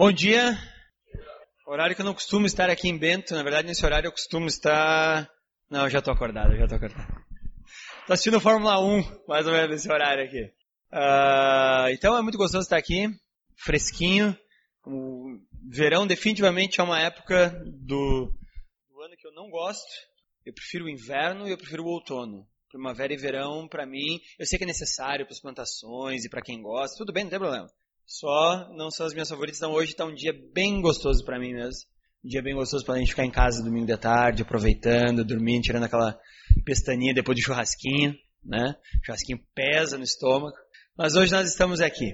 Bom dia. Horário que eu não costumo estar aqui em Bento. Na verdade, nesse horário eu costumo estar. Não, já estou acordado, já estou acordado. Estou assistindo Fórmula 1, mais ou menos nesse horário aqui. Uh, então é muito gostoso estar aqui, fresquinho. O verão definitivamente é uma época do, do ano que eu não gosto. Eu prefiro o inverno e eu prefiro o outono. Primavera e verão, para mim, eu sei que é necessário para as plantações e para quem gosta. Tudo bem, não tem problema. Só não são as minhas favoritas. Então hoje está um dia bem gostoso para mim mesmo. Um dia bem gostoso para a gente ficar em casa domingo de tarde, aproveitando, dormindo, tirando aquela pestaninha depois do churrasquinho, né? O churrasquinho pesa no estômago. Mas hoje nós estamos aqui.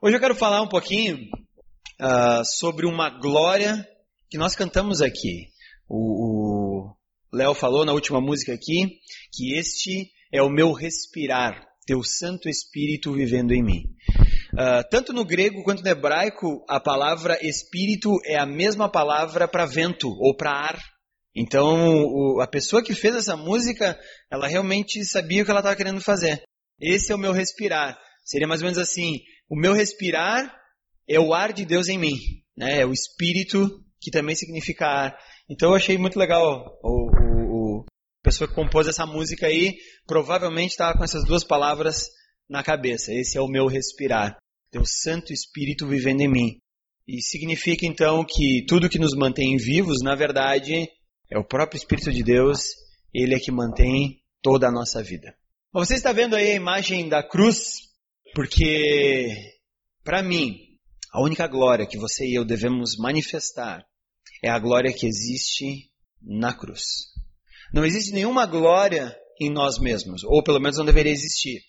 Hoje eu quero falar um pouquinho uh, sobre uma glória que nós cantamos aqui. O Léo falou na última música aqui que este é o meu respirar, teu Santo Espírito vivendo em mim. Uh, tanto no grego quanto no hebraico, a palavra espírito é a mesma palavra para vento ou para ar. Então, o, a pessoa que fez essa música, ela realmente sabia o que ela estava querendo fazer. Esse é o meu respirar. Seria mais ou menos assim: o meu respirar é o ar de Deus em mim, né? É o espírito que também significa ar. Então, eu achei muito legal o, o, o a pessoa que compôs essa música aí, provavelmente estava com essas duas palavras na cabeça. Esse é o meu respirar. Teu Santo Espírito vivendo em mim. E significa então que tudo que nos mantém vivos, na verdade, é o próprio Espírito de Deus, ele é que mantém toda a nossa vida. Você está vendo aí a imagem da cruz, porque para mim, a única glória que você e eu devemos manifestar é a glória que existe na cruz. Não existe nenhuma glória em nós mesmos, ou pelo menos não deveria existir.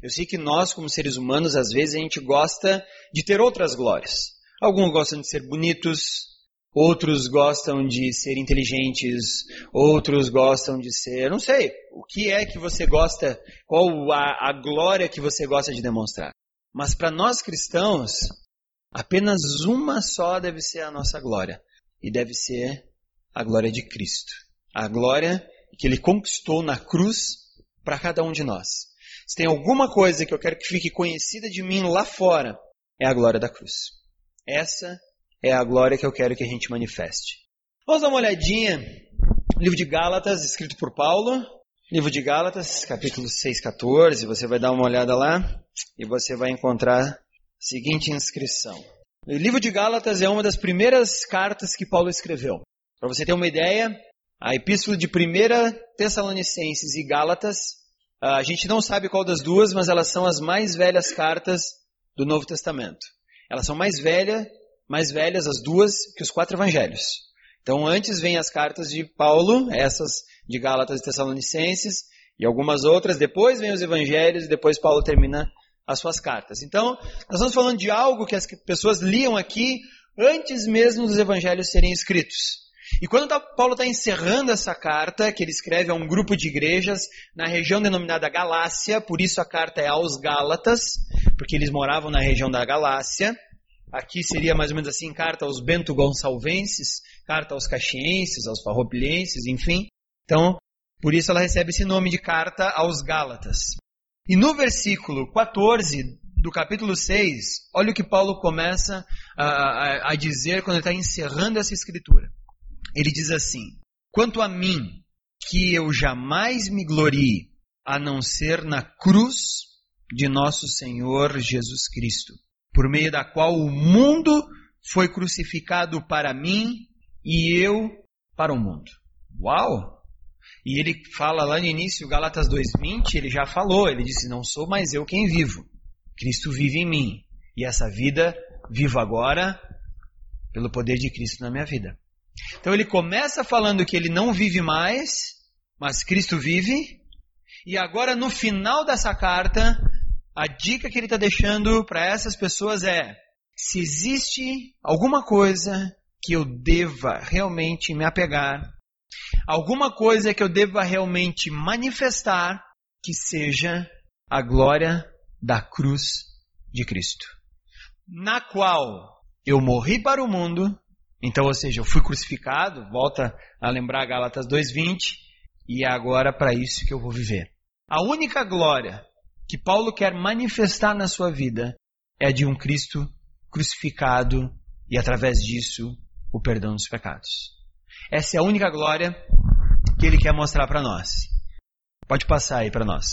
Eu sei que nós, como seres humanos, às vezes a gente gosta de ter outras glórias. Alguns gostam de ser bonitos, outros gostam de ser inteligentes, outros gostam de ser. Não sei, o que é que você gosta, qual a, a glória que você gosta de demonstrar. Mas para nós cristãos, apenas uma só deve ser a nossa glória, e deve ser a glória de Cristo. A glória que ele conquistou na cruz para cada um de nós. Se tem alguma coisa que eu quero que fique conhecida de mim lá fora, é a glória da cruz. Essa é a glória que eu quero que a gente manifeste. Vamos dar uma olhadinha livro de Gálatas, escrito por Paulo. Livro de Gálatas, capítulo 6, 14. Você vai dar uma olhada lá e você vai encontrar a seguinte inscrição. O livro de Gálatas é uma das primeiras cartas que Paulo escreveu. Para você ter uma ideia, a epístola de 1 Tessalonicenses e Gálatas a gente não sabe qual das duas, mas elas são as mais velhas cartas do Novo Testamento. Elas são mais velhas, mais velhas as duas que os quatro evangelhos. Então antes vêm as cartas de Paulo, essas de Gálatas e Tessalonicenses, e algumas outras, depois vêm os evangelhos e depois Paulo termina as suas cartas. Então, nós estamos falando de algo que as pessoas liam aqui antes mesmo dos evangelhos serem escritos. E quando tá, Paulo está encerrando essa carta, que ele escreve a um grupo de igrejas na região denominada Galácia, por isso a carta é aos Gálatas, porque eles moravam na região da Galácia. Aqui seria mais ou menos assim, carta aos Bento Gonçalvenses, carta aos Caxienses, aos Farropilenses, enfim. Então, por isso ela recebe esse nome de carta aos Gálatas. E no versículo 14 do capítulo 6, olha o que Paulo começa a, a, a dizer quando ele está encerrando essa escritura. Ele diz assim: Quanto a mim, que eu jamais me glorie a não ser na cruz de nosso Senhor Jesus Cristo, por meio da qual o mundo foi crucificado para mim e eu para o mundo. Uau! E ele fala lá no início, Galatas 2:20, ele já falou, ele disse: "Não sou mais eu quem vivo, Cristo vive em mim, e essa vida vivo agora pelo poder de Cristo na minha vida." Então ele começa falando que ele não vive mais, mas Cristo vive. E agora no final dessa carta, a dica que ele está deixando para essas pessoas é: se existe alguma coisa que eu deva realmente me apegar, alguma coisa que eu deva realmente manifestar, que seja a glória da cruz de Cristo, na qual eu morri para o mundo então, ou seja, eu fui crucificado, volta a lembrar Gálatas 2:20, e é agora para isso que eu vou viver. A única glória que Paulo quer manifestar na sua vida é de um Cristo crucificado e através disso o perdão dos pecados. Essa é a única glória que ele quer mostrar para nós. Pode passar aí para nós.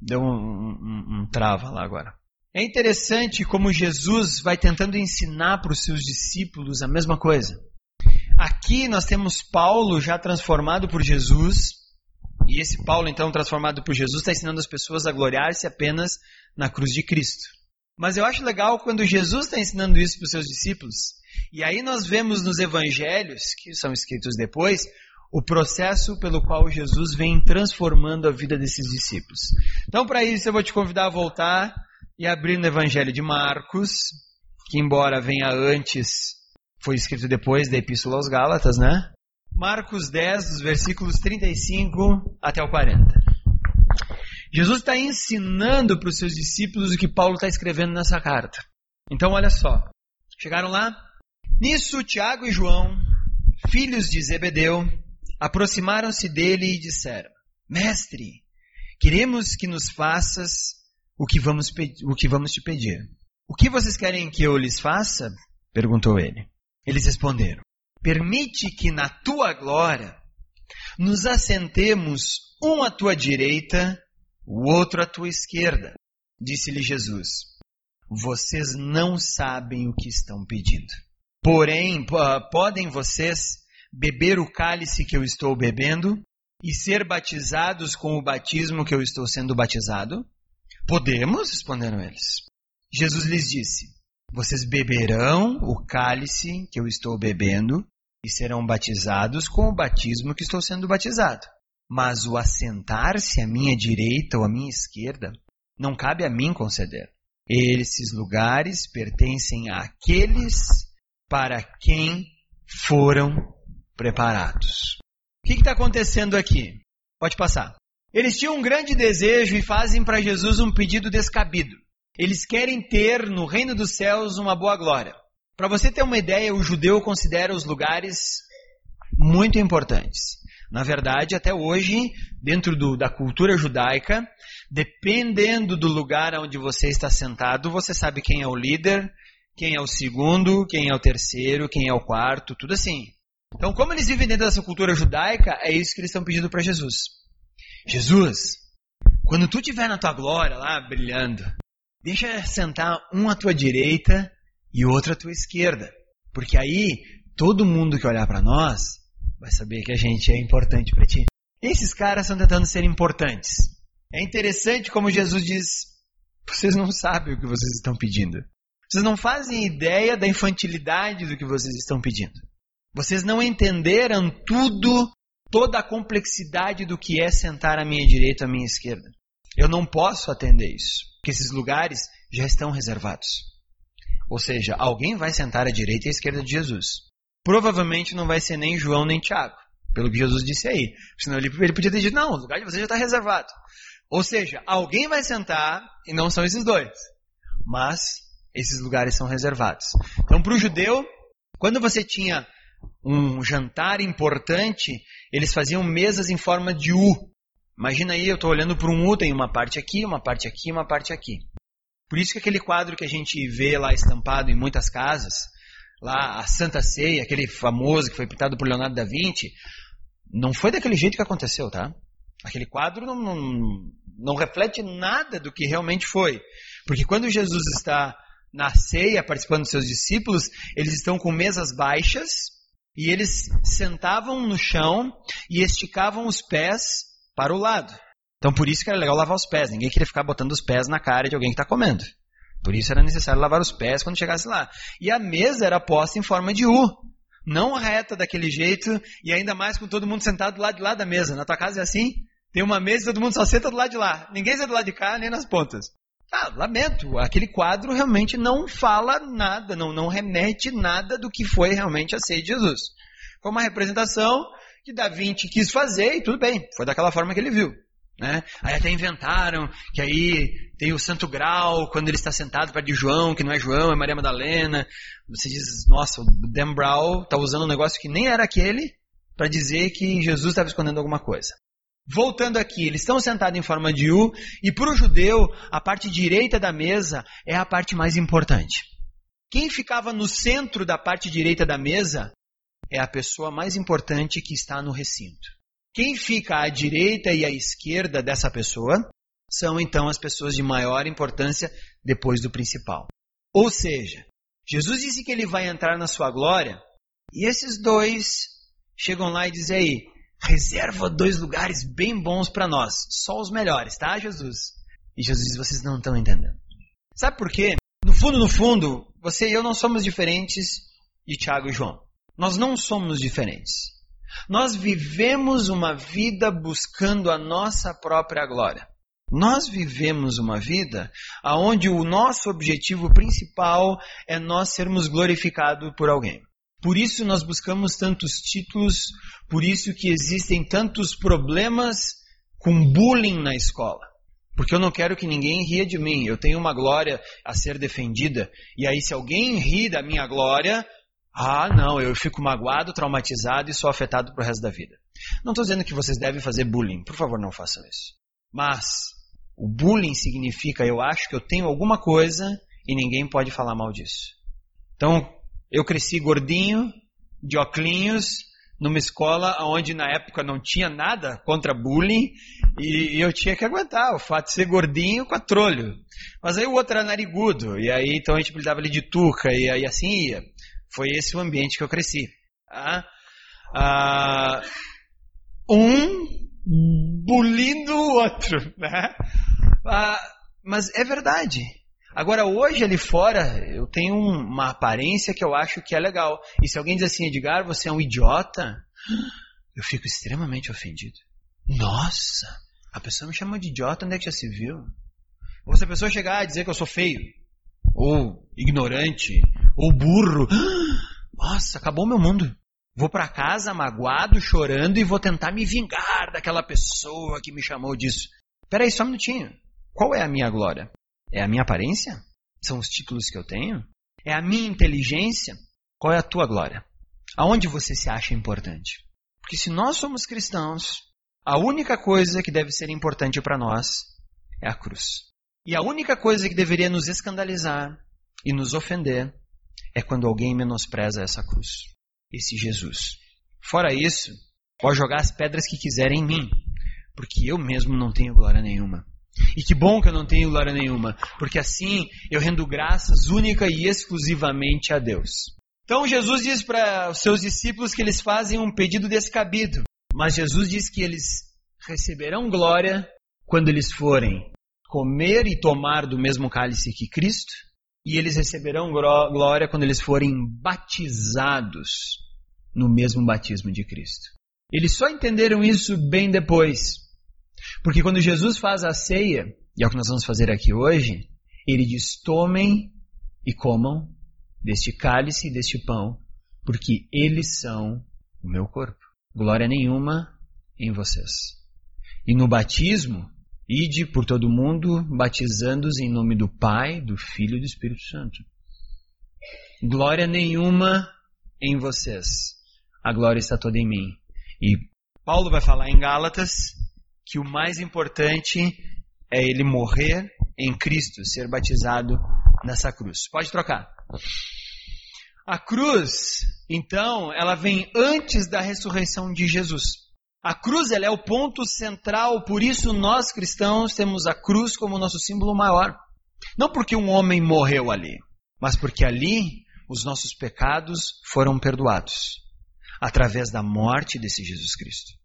Deu um, um, um trava lá agora. É interessante como Jesus vai tentando ensinar para os seus discípulos a mesma coisa. Aqui nós temos Paulo já transformado por Jesus, e esse Paulo, então, transformado por Jesus, está ensinando as pessoas a gloriar-se apenas na cruz de Cristo. Mas eu acho legal quando Jesus está ensinando isso para os seus discípulos, e aí nós vemos nos evangelhos, que são escritos depois, o processo pelo qual Jesus vem transformando a vida desses discípulos. Então, para isso, eu vou te convidar a voltar e abrir no Evangelho de Marcos, que, embora venha antes, foi escrito depois da Epístola aos Gálatas, né? Marcos 10, dos versículos 35 até o 40. Jesus está ensinando para os seus discípulos o que Paulo está escrevendo nessa carta. Então, olha só. Chegaram lá? Nisso, Tiago e João, filhos de Zebedeu, aproximaram-se dele e disseram: Mestre, queremos que nos faças o que vamos, o que vamos te pedir. O que vocês querem que eu lhes faça? perguntou ele. Eles responderam: Permite que na tua glória nos assentemos um à tua direita, o outro à tua esquerda. Disse-lhe Jesus: Vocês não sabem o que estão pedindo. Porém, podem vocês beber o cálice que eu estou bebendo e ser batizados com o batismo que eu estou sendo batizado? Podemos, responderam eles. Jesus lhes disse: Vocês beberão o cálice que eu estou bebendo e serão batizados com o batismo que estou sendo batizado. Mas o assentar-se à minha direita ou à minha esquerda não cabe a mim conceder. Esses lugares pertencem àqueles para quem foram preparados. O que está acontecendo aqui? Pode passar. Eles tinham um grande desejo e fazem para Jesus um pedido descabido. Eles querem ter no reino dos céus uma boa glória. Para você ter uma ideia, o judeu considera os lugares muito importantes. Na verdade, até hoje, dentro do, da cultura judaica, dependendo do lugar onde você está sentado, você sabe quem é o líder, quem é o segundo, quem é o terceiro, quem é o quarto, tudo assim. Então, como eles vivem dentro dessa cultura judaica, é isso que eles estão pedindo para Jesus. Jesus, quando tu estiver na tua glória lá brilhando, deixa sentar um à tua direita e outro à tua esquerda. Porque aí todo mundo que olhar para nós vai saber que a gente é importante para ti. Esses caras estão tentando ser importantes. É interessante como Jesus diz: vocês não sabem o que vocês estão pedindo. Vocês não fazem ideia da infantilidade do que vocês estão pedindo. Vocês não entenderam tudo toda a complexidade do que é sentar à minha direita à minha esquerda. Eu não posso atender isso, porque esses lugares já estão reservados. Ou seja, alguém vai sentar à direita e à esquerda de Jesus. Provavelmente não vai ser nem João nem Tiago, pelo que Jesus disse aí. Senão ele, ele podia ter dito: não, o lugar de você já está reservado. Ou seja, alguém vai sentar e não são esses dois. Mas esses lugares são reservados. Então, para o judeu, quando você tinha um jantar importante, eles faziam mesas em forma de U. Imagina aí, eu estou olhando para um U, tem uma parte aqui, uma parte aqui, uma parte aqui. Por isso que aquele quadro que a gente vê lá estampado em muitas casas, lá a Santa Ceia, aquele famoso que foi pintado por Leonardo da Vinci, não foi daquele jeito que aconteceu, tá? Aquele quadro não, não, não reflete nada do que realmente foi. Porque quando Jesus está na ceia, participando dos seus discípulos, eles estão com mesas baixas, e eles sentavam no chão e esticavam os pés para o lado. Então por isso que era legal lavar os pés. Ninguém queria ficar botando os pés na cara de alguém que está comendo. Por isso era necessário lavar os pés quando chegasse lá. E a mesa era posta em forma de U. Não reta daquele jeito e ainda mais com todo mundo sentado do lado de lá da mesa. Na tua casa é assim? Tem uma mesa e todo mundo só senta do lado de lá. Ninguém senta do lado de cá nem nas pontas. Ah, lamento, aquele quadro realmente não fala nada, não, não remete nada do que foi realmente a ceia de Jesus. Foi uma representação que Da Vinci quis fazer e tudo bem, foi daquela forma que ele viu. Né? Aí até inventaram que aí tem o Santo Grau, quando ele está sentado perto de João, que não é João, é Maria Madalena. Você diz, nossa, o Dan Brown está usando um negócio que nem era aquele para dizer que Jesus estava escondendo alguma coisa. Voltando aqui, eles estão sentados em forma de U, e para o judeu, a parte direita da mesa é a parte mais importante. Quem ficava no centro da parte direita da mesa é a pessoa mais importante que está no recinto. Quem fica à direita e à esquerda dessa pessoa são então as pessoas de maior importância depois do principal. Ou seja, Jesus disse que ele vai entrar na sua glória e esses dois chegam lá e dizem aí, reserva dois lugares bem bons para nós, só os melhores, tá, Jesus? E Jesus diz, vocês não estão entendendo. Sabe por quê? No fundo, no fundo, você e eu não somos diferentes de Tiago e João. Nós não somos diferentes. Nós vivemos uma vida buscando a nossa própria glória. Nós vivemos uma vida onde o nosso objetivo principal é nós sermos glorificados por alguém. Por isso nós buscamos tantos títulos, por isso que existem tantos problemas com bullying na escola. Porque eu não quero que ninguém ria de mim. Eu tenho uma glória a ser defendida. E aí, se alguém ri da minha glória, ah, não, eu fico magoado, traumatizado e sou afetado pro resto da vida. Não estou dizendo que vocês devem fazer bullying. Por favor, não façam isso. Mas, o bullying significa eu acho que eu tenho alguma coisa e ninguém pode falar mal disso. Então, eu cresci gordinho, de oclinhos, numa escola onde na época não tinha nada contra bullying e, eu tinha que aguentar o fato de ser gordinho com a trolho. Mas aí o outro era narigudo e aí então a gente apelidava ele de tuca e aí assim ia. Foi esse o ambiente que eu cresci. Ah, ah, um bulindo o outro, né? Ah, mas é verdade. Agora, hoje ali fora, eu tenho uma aparência que eu acho que é legal. E se alguém diz assim, Edgar, você é um idiota, eu fico extremamente ofendido. Nossa, a pessoa me chama de idiota, onde é que já se viu? Ou se a pessoa chegar a dizer que eu sou feio, ou ignorante, ou burro, nossa, acabou meu mundo. Vou para casa magoado, chorando e vou tentar me vingar daquela pessoa que me chamou disso. Peraí, só um minutinho. Qual é a minha glória? É a minha aparência? São os títulos que eu tenho? É a minha inteligência? Qual é a tua glória? Aonde você se acha importante? Porque se nós somos cristãos, a única coisa que deve ser importante para nós é a cruz. E a única coisa que deveria nos escandalizar e nos ofender é quando alguém menospreza essa cruz, esse Jesus. Fora isso, pode jogar as pedras que quiserem em mim, porque eu mesmo não tenho glória nenhuma. E que bom que eu não tenho glória nenhuma, porque assim eu rendo graças única e exclusivamente a Deus. Então Jesus diz para os seus discípulos que eles fazem um pedido descabido, mas Jesus diz que eles receberão glória quando eles forem comer e tomar do mesmo cálice que Cristo, e eles receberão glória quando eles forem batizados no mesmo batismo de Cristo. Eles só entenderam isso bem depois, porque quando Jesus faz a ceia, e é o que nós vamos fazer aqui hoje, ele diz: tomem e comam deste cálice e deste pão, porque eles são o meu corpo. Glória nenhuma em vocês. E no batismo, ide por todo mundo, batizando-os em nome do Pai, do Filho e do Espírito Santo. Glória nenhuma em vocês. A glória está toda em mim. E Paulo vai falar em Gálatas que o mais importante é ele morrer em Cristo, ser batizado nessa cruz. Pode trocar. A cruz, então, ela vem antes da ressurreição de Jesus. A cruz ela é o ponto central, por isso nós cristãos temos a cruz como nosso símbolo maior. Não porque um homem morreu ali, mas porque ali os nossos pecados foram perdoados através da morte desse Jesus Cristo.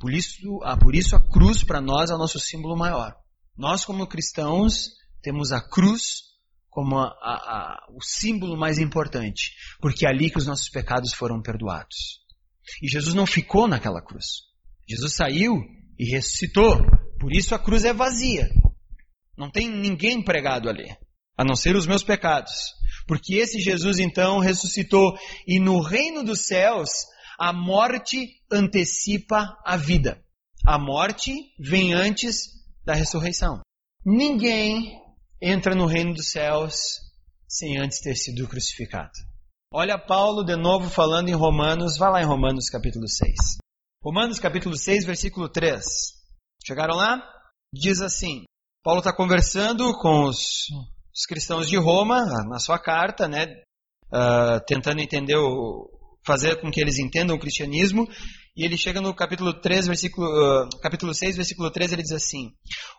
Por isso, ah, por isso a cruz para nós é o nosso símbolo maior. Nós, como cristãos, temos a cruz como a, a, a, o símbolo mais importante, porque é ali que os nossos pecados foram perdoados. E Jesus não ficou naquela cruz. Jesus saiu e ressuscitou. Por isso a cruz é vazia. Não tem ninguém pregado ali, a não ser os meus pecados. Porque esse Jesus então ressuscitou e no reino dos céus a morte antecipa a vida. A morte vem antes da ressurreição. Ninguém entra no reino dos céus sem antes ter sido crucificado. Olha Paulo de novo falando em Romanos, vai lá em Romanos capítulo 6. Romanos capítulo 6, versículo 3. Chegaram lá? Diz assim: Paulo está conversando com os os cristãos de Roma, na sua carta, né, uh, tentando entender o, fazer com que eles entendam o cristianismo, e ele chega no capítulo 3, versículo, uh, capítulo 6, versículo 3, ele diz assim: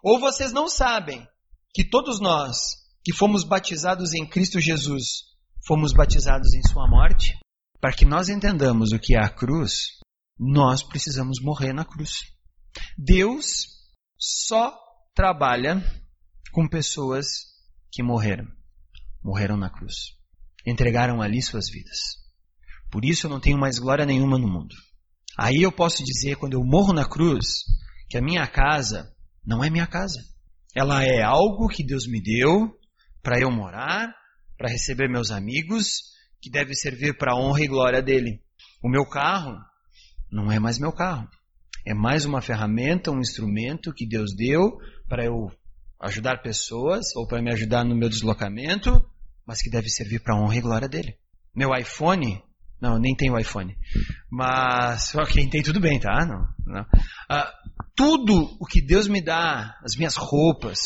Ou vocês não sabem que todos nós que fomos batizados em Cristo Jesus, fomos batizados em sua morte? Para que nós entendamos o que é a cruz, nós precisamos morrer na cruz. Deus só trabalha com pessoas que morreram. Morreram na cruz. Entregaram ali suas vidas. Por isso eu não tenho mais glória nenhuma no mundo. Aí eu posso dizer, quando eu morro na cruz, que a minha casa não é minha casa. Ela é algo que Deus me deu para eu morar, para receber meus amigos, que deve servir para a honra e glória dele. O meu carro não é mais meu carro. É mais uma ferramenta, um instrumento que Deus deu para eu ajudar pessoas ou para me ajudar no meu deslocamento, mas que deve servir para a honra e glória dele. Meu iPhone, não, nem tenho iPhone, mas quem tem tudo bem, tá? Não, não. Ah, tudo o que Deus me dá, as minhas roupas,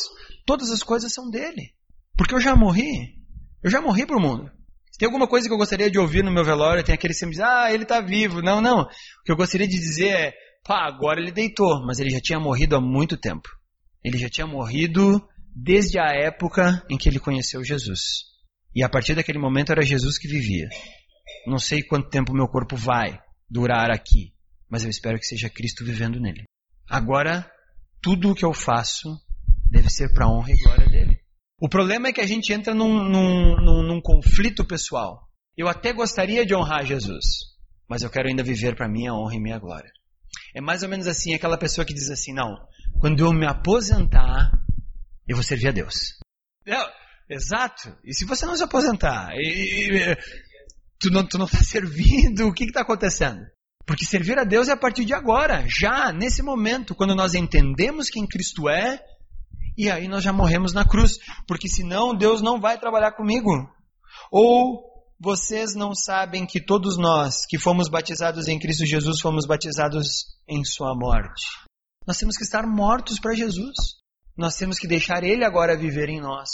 todas as coisas são dele, porque eu já morri, eu já morri para o mundo. Se tem alguma coisa que eu gostaria de ouvir no meu velório, tem aquele sempre diz, ah, ele está vivo. Não, não. O que eu gostaria de dizer é, pá, agora ele deitou, mas ele já tinha morrido há muito tempo. Ele já tinha morrido desde a época em que ele conheceu Jesus. E a partir daquele momento era Jesus que vivia. Não sei quanto tempo meu corpo vai durar aqui, mas eu espero que seja Cristo vivendo nele. Agora, tudo o que eu faço deve ser para a honra e glória dele. O problema é que a gente entra num, num, num, num conflito pessoal. Eu até gostaria de honrar Jesus, mas eu quero ainda viver para minha honra e minha glória. É mais ou menos assim aquela pessoa que diz assim: não, quando eu me aposentar, eu vou servir a Deus. Exato. E se você não se aposentar, e, e, tu não está não tá servindo, o que está acontecendo? Porque servir a Deus é a partir de agora, já, nesse momento, quando nós entendemos quem Cristo é e aí nós já morremos na cruz, porque senão Deus não vai trabalhar comigo. Ou vocês não sabem que todos nós que fomos batizados em Cristo Jesus fomos batizados em Sua morte. Nós temos que estar mortos para Jesus. Nós temos que deixar Ele agora viver em nós.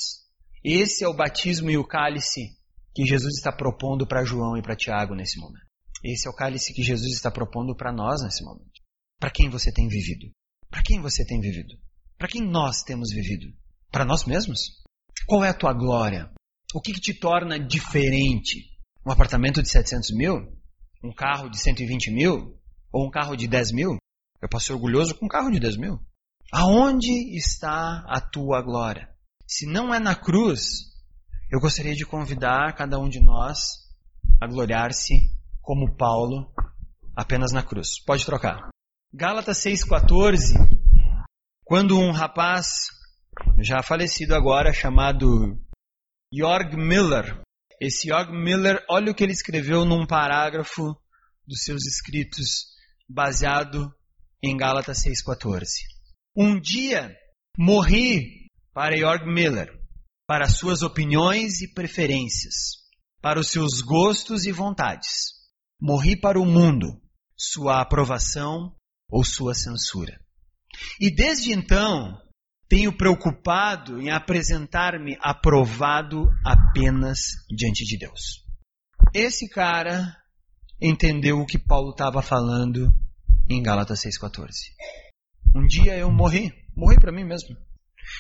Esse é o batismo e o cálice que Jesus está propondo para João e para Tiago nesse momento. Esse é o cálice que Jesus está propondo para nós nesse momento. Para quem você tem vivido? Para quem você tem vivido? Para quem nós temos vivido? Para nós mesmos? Qual é a tua glória? O que, que te torna diferente? Um apartamento de 700 mil? Um carro de 120 mil? Ou um carro de 10 mil? Eu posso ser orgulhoso com um carro de 10 mil. Aonde está a tua glória? Se não é na cruz, eu gostaria de convidar cada um de nós a gloriar-se como Paulo, apenas na cruz. Pode trocar. Gálatas 6,14 quando um rapaz, já falecido agora, chamado Jorg Miller, esse Jorg Miller, olha o que ele escreveu num parágrafo dos seus escritos, baseado em Gálatas 6,14. Um dia morri para Jorg Miller, para suas opiniões e preferências, para os seus gostos e vontades. Morri para o mundo, sua aprovação ou sua censura. E desde então, tenho preocupado em apresentar-me aprovado apenas diante de Deus. Esse cara entendeu o que Paulo estava falando em Gálatas 6,14. Um dia eu morri, morri para mim mesmo.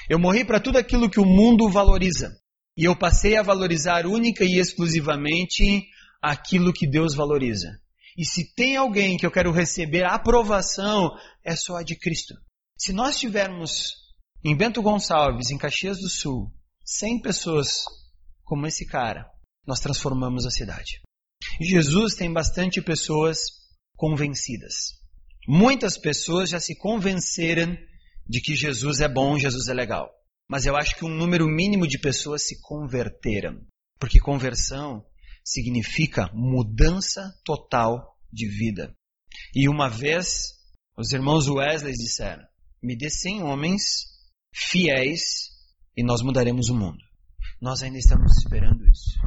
Eu morri para tudo aquilo que o mundo valoriza. E eu passei a valorizar única e exclusivamente aquilo que Deus valoriza. E se tem alguém que eu quero receber aprovação, é só a de Cristo. Se nós tivermos em Bento Gonçalves, em Caxias do Sul, 100 pessoas como esse cara, nós transformamos a cidade. Jesus tem bastante pessoas convencidas. Muitas pessoas já se convenceram de que Jesus é bom, Jesus é legal. Mas eu acho que um número mínimo de pessoas se converteram. Porque conversão significa mudança total de vida. E uma vez, os irmãos Wesley disseram: me dê 100 homens fiéis e nós mudaremos o mundo. Nós ainda estamos esperando isso.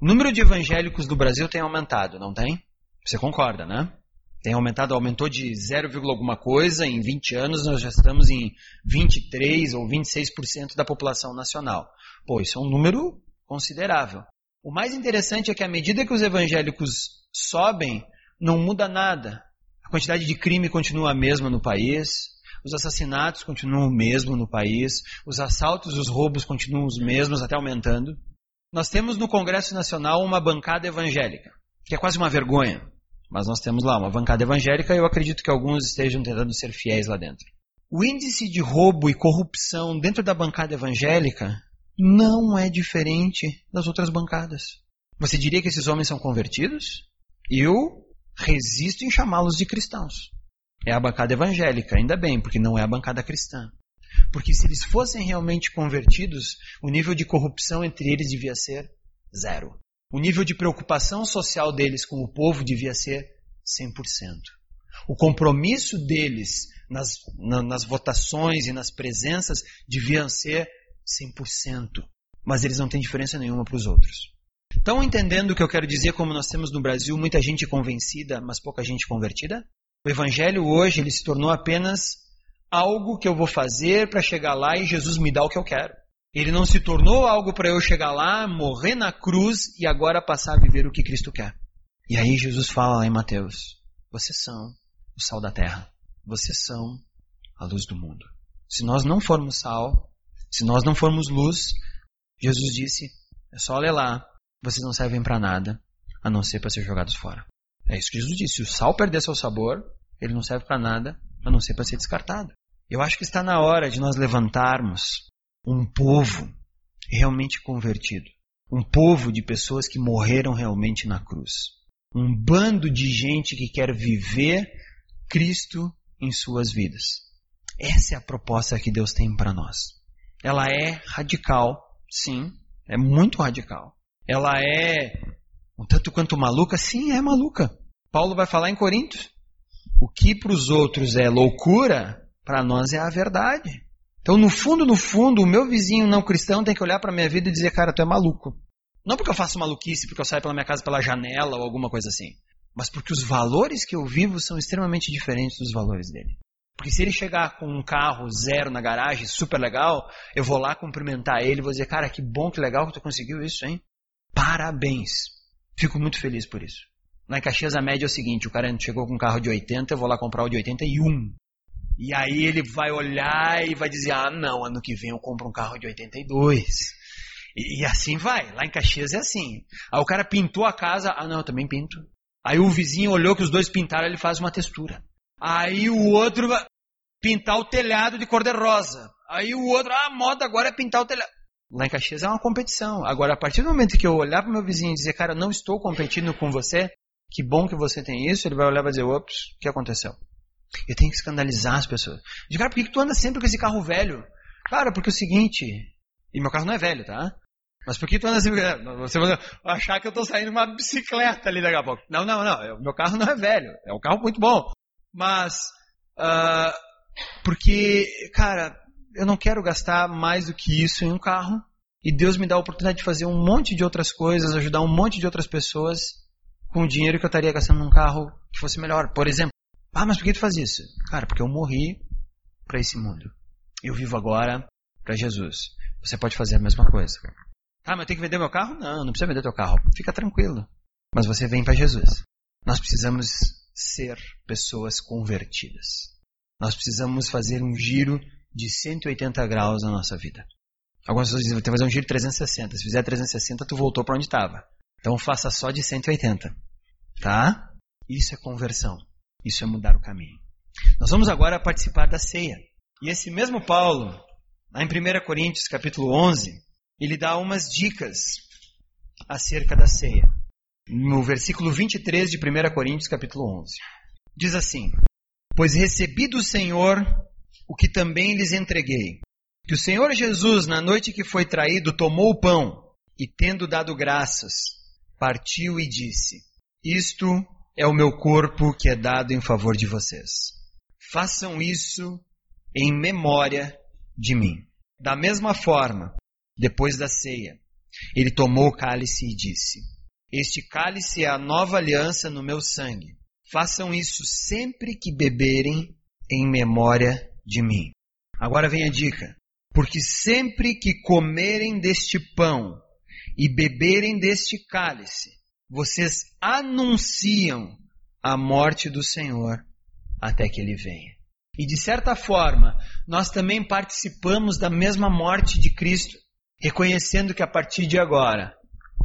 O número de evangélicos do Brasil tem aumentado, não tem? Você concorda, né? Tem aumentado, aumentou de 0, alguma coisa, em 20 anos nós já estamos em 23 ou 26% da população nacional. Pô, isso é um número considerável. O mais interessante é que à medida que os evangélicos sobem, não muda nada. A quantidade de crime continua a mesma no país, os assassinatos continuam o mesmo no país, os assaltos os roubos continuam os mesmos, até aumentando. Nós temos no Congresso Nacional uma bancada evangélica, que é quase uma vergonha. Mas nós temos lá uma bancada evangélica e eu acredito que alguns estejam tentando ser fiéis lá dentro. O índice de roubo e corrupção dentro da bancada evangélica não é diferente das outras bancadas. Você diria que esses homens são convertidos? Eu resisto em chamá-los de cristãos. É a bancada evangélica, ainda bem, porque não é a bancada cristã. Porque se eles fossem realmente convertidos, o nível de corrupção entre eles devia ser zero. O nível de preocupação social deles com o povo devia ser 100%. O compromisso deles nas, na, nas votações e nas presenças devia ser 100%. Mas eles não têm diferença nenhuma para os outros. Estão entendendo o que eu quero dizer como nós temos no Brasil muita gente convencida, mas pouca gente convertida? O evangelho hoje ele se tornou apenas algo que eu vou fazer para chegar lá e Jesus me dá o que eu quero. Ele não se tornou algo para eu chegar lá, morrer na cruz e agora passar a viver o que Cristo quer. E aí Jesus fala lá em Mateus: Vocês são o sal da terra. Vocês são a luz do mundo. Se nós não formos sal, se nós não formos luz, Jesus disse: É só ler lá. Vocês não servem para nada, a não ser para ser jogados fora. É isso que Jesus disse. Se o sal perder seu sabor, ele não serve para nada, a não ser para ser descartado. Eu acho que está na hora de nós levantarmos um povo realmente convertido. Um povo de pessoas que morreram realmente na cruz. Um bando de gente que quer viver Cristo em suas vidas. Essa é a proposta que Deus tem para nós. Ela é radical, sim, é muito radical. Ela é um tanto quanto maluca, sim, é maluca. Paulo vai falar em Coríntios. O que para os outros é loucura, para nós é a verdade. Então, no fundo, no fundo, o meu vizinho não cristão tem que olhar para minha vida e dizer, cara, tu é maluco. Não porque eu faço maluquice, porque eu saio pela minha casa pela janela ou alguma coisa assim. Mas porque os valores que eu vivo são extremamente diferentes dos valores dele. Porque se ele chegar com um carro zero na garagem, super legal, eu vou lá cumprimentar ele vou dizer, cara, que bom, que legal que tu conseguiu isso, hein? Parabéns. Fico muito feliz por isso. Em Caxias a média é o seguinte, o cara chegou com um carro de 80, eu vou lá comprar o de 81. E aí ele vai olhar e vai dizer: ah, não, ano que vem eu compro um carro de 82. E, e assim vai. Lá em Caxias é assim. Aí o cara pintou a casa, ah, não, eu também pinto. Aí o vizinho olhou que os dois pintaram, ele faz uma textura. Aí o outro vai pintar o telhado de cor-de-rosa. Aí o outro, ah, a moda agora é pintar o telhado. Lá em Caxias é uma competição. Agora, a partir do momento que eu olhar para o meu vizinho e dizer, cara, não estou competindo com você, que bom que você tem isso, ele vai olhar e vai dizer, ops, o que aconteceu? Eu tenho que escandalizar as pessoas. Digo, cara, por que tu anda sempre com esse carro velho? Cara, porque é o seguinte. E meu carro não é velho, tá? Mas por que tu anda sempre. Você vai achar que eu tô saindo uma bicicleta ali daqui a pouco. Não, não, não. Meu carro não é velho. É um carro muito bom. Mas. Uh, porque, cara, eu não quero gastar mais do que isso em um carro. E Deus me dá a oportunidade de fazer um monte de outras coisas, ajudar um monte de outras pessoas com o dinheiro que eu estaria gastando num carro que fosse melhor. Por exemplo, ah, mas por que tu faz isso? Cara, porque eu morri para esse mundo. Eu vivo agora para Jesus. Você pode fazer a mesma coisa. Ah, mas eu tenho que vender meu carro? Não, não precisa vender teu carro. Fica tranquilo. Mas você vem para Jesus. Nós precisamos ser pessoas convertidas. Nós precisamos fazer um giro de 180 graus na nossa vida. Algumas pessoas dizem, vou fazer um giro de 360. Se fizer 360, tu voltou para onde estava. Então faça só de 180. Tá? Isso é conversão. Isso é mudar o caminho. Nós vamos agora participar da ceia. E esse mesmo Paulo, lá em 1 Coríntios capítulo 11, ele dá umas dicas acerca da ceia. No versículo 23 de 1 Coríntios capítulo 11. Diz assim: Pois recebi do Senhor o que também lhes entreguei. Que o Senhor Jesus, na noite que foi traído, tomou o pão e, tendo dado graças, partiu e disse: Isto é o meu corpo que é dado em favor de vocês. Façam isso em memória de mim. Da mesma forma, depois da ceia, ele tomou o cálice e disse: Este cálice é a nova aliança no meu sangue. façam isso sempre que beberem em memória de mim. Agora vem a dica. Porque sempre que comerem deste pão e beberem deste cálice, vocês anunciam a morte do Senhor até que ele venha. E de certa forma, nós também participamos da mesma morte de Cristo, reconhecendo que a partir de agora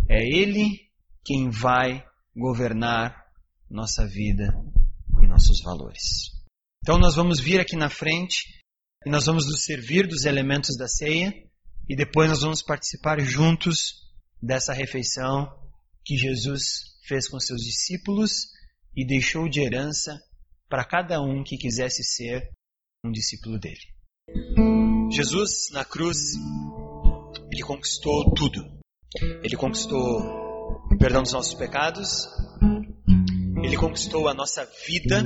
é Ele quem vai governar nossa vida e nossos valores. Então nós vamos vir aqui na frente e nós vamos nos servir dos elementos da ceia e depois nós vamos participar juntos dessa refeição que Jesus fez com seus discípulos e deixou de herança para cada um que quisesse ser um discípulo dele. Jesus, na cruz, ele conquistou tudo. Ele conquistou o perdão dos nossos pecados, ele conquistou a nossa vida,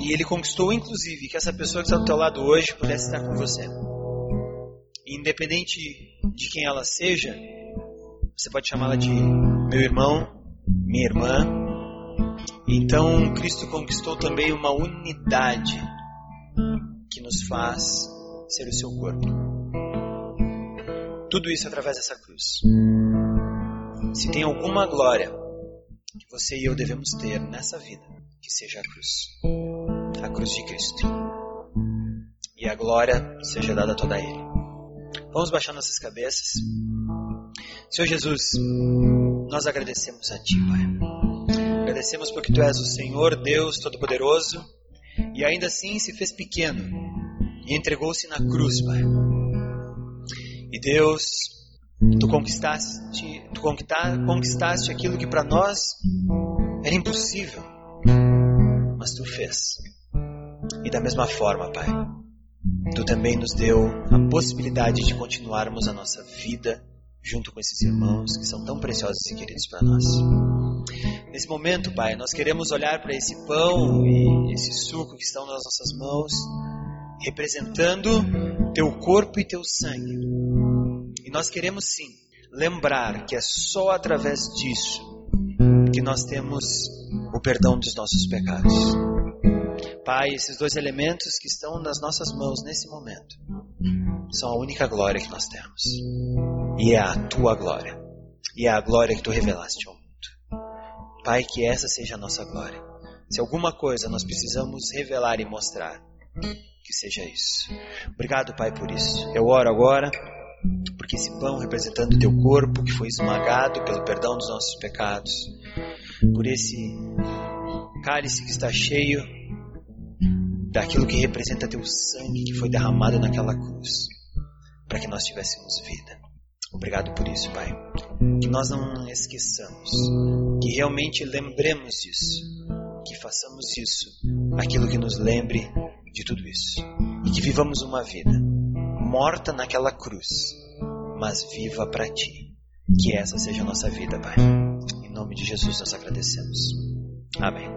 e ele conquistou, inclusive, que essa pessoa que está do teu lado hoje pudesse estar com você. Independente de quem ela seja, você pode chamá-la de meu irmão, minha irmã, então, Cristo conquistou também uma unidade que nos faz ser o seu corpo. Tudo isso através dessa cruz. Se tem alguma glória que você e eu devemos ter nessa vida, que seja a cruz. A cruz de Cristo. E a glória seja dada toda a Ele. Vamos baixar nossas cabeças. Senhor Jesus, nós agradecemos a Ti, Pai agradecemos porque Tu és o Senhor Deus Todo-Poderoso e ainda assim se fez pequeno e entregou-se na cruz, Pai. E Deus, Tu conquistaste, tu conquistaste aquilo que para nós era impossível, mas Tu fez. E da mesma forma, Pai, Tu também nos deu a possibilidade de continuarmos a nossa vida junto com esses irmãos que são tão preciosos e queridos para nós. Nesse momento, Pai, nós queremos olhar para esse pão e esse suco que estão nas nossas mãos, representando teu corpo e teu sangue. E nós queremos sim lembrar que é só através disso que nós temos o perdão dos nossos pecados. Pai, esses dois elementos que estão nas nossas mãos nesse momento são a única glória que nós temos. E é a tua glória. E é a glória que tu revelaste ao mundo. Pai, que essa seja a nossa glória. Se alguma coisa nós precisamos revelar e mostrar, que seja isso. Obrigado, Pai, por isso. Eu oro agora porque esse pão representando o teu corpo que foi esmagado pelo perdão dos nossos pecados, por esse cálice que está cheio daquilo que representa teu sangue que foi derramado naquela cruz, para que nós tivéssemos vida. Obrigado por isso, Pai. Que nós não esqueçamos, que realmente lembremos disso, que façamos isso, aquilo que nos lembre de tudo isso, e que vivamos uma vida morta naquela cruz, mas viva para Ti. Que essa seja a nossa vida, Pai. Em nome de Jesus nós agradecemos. Amém.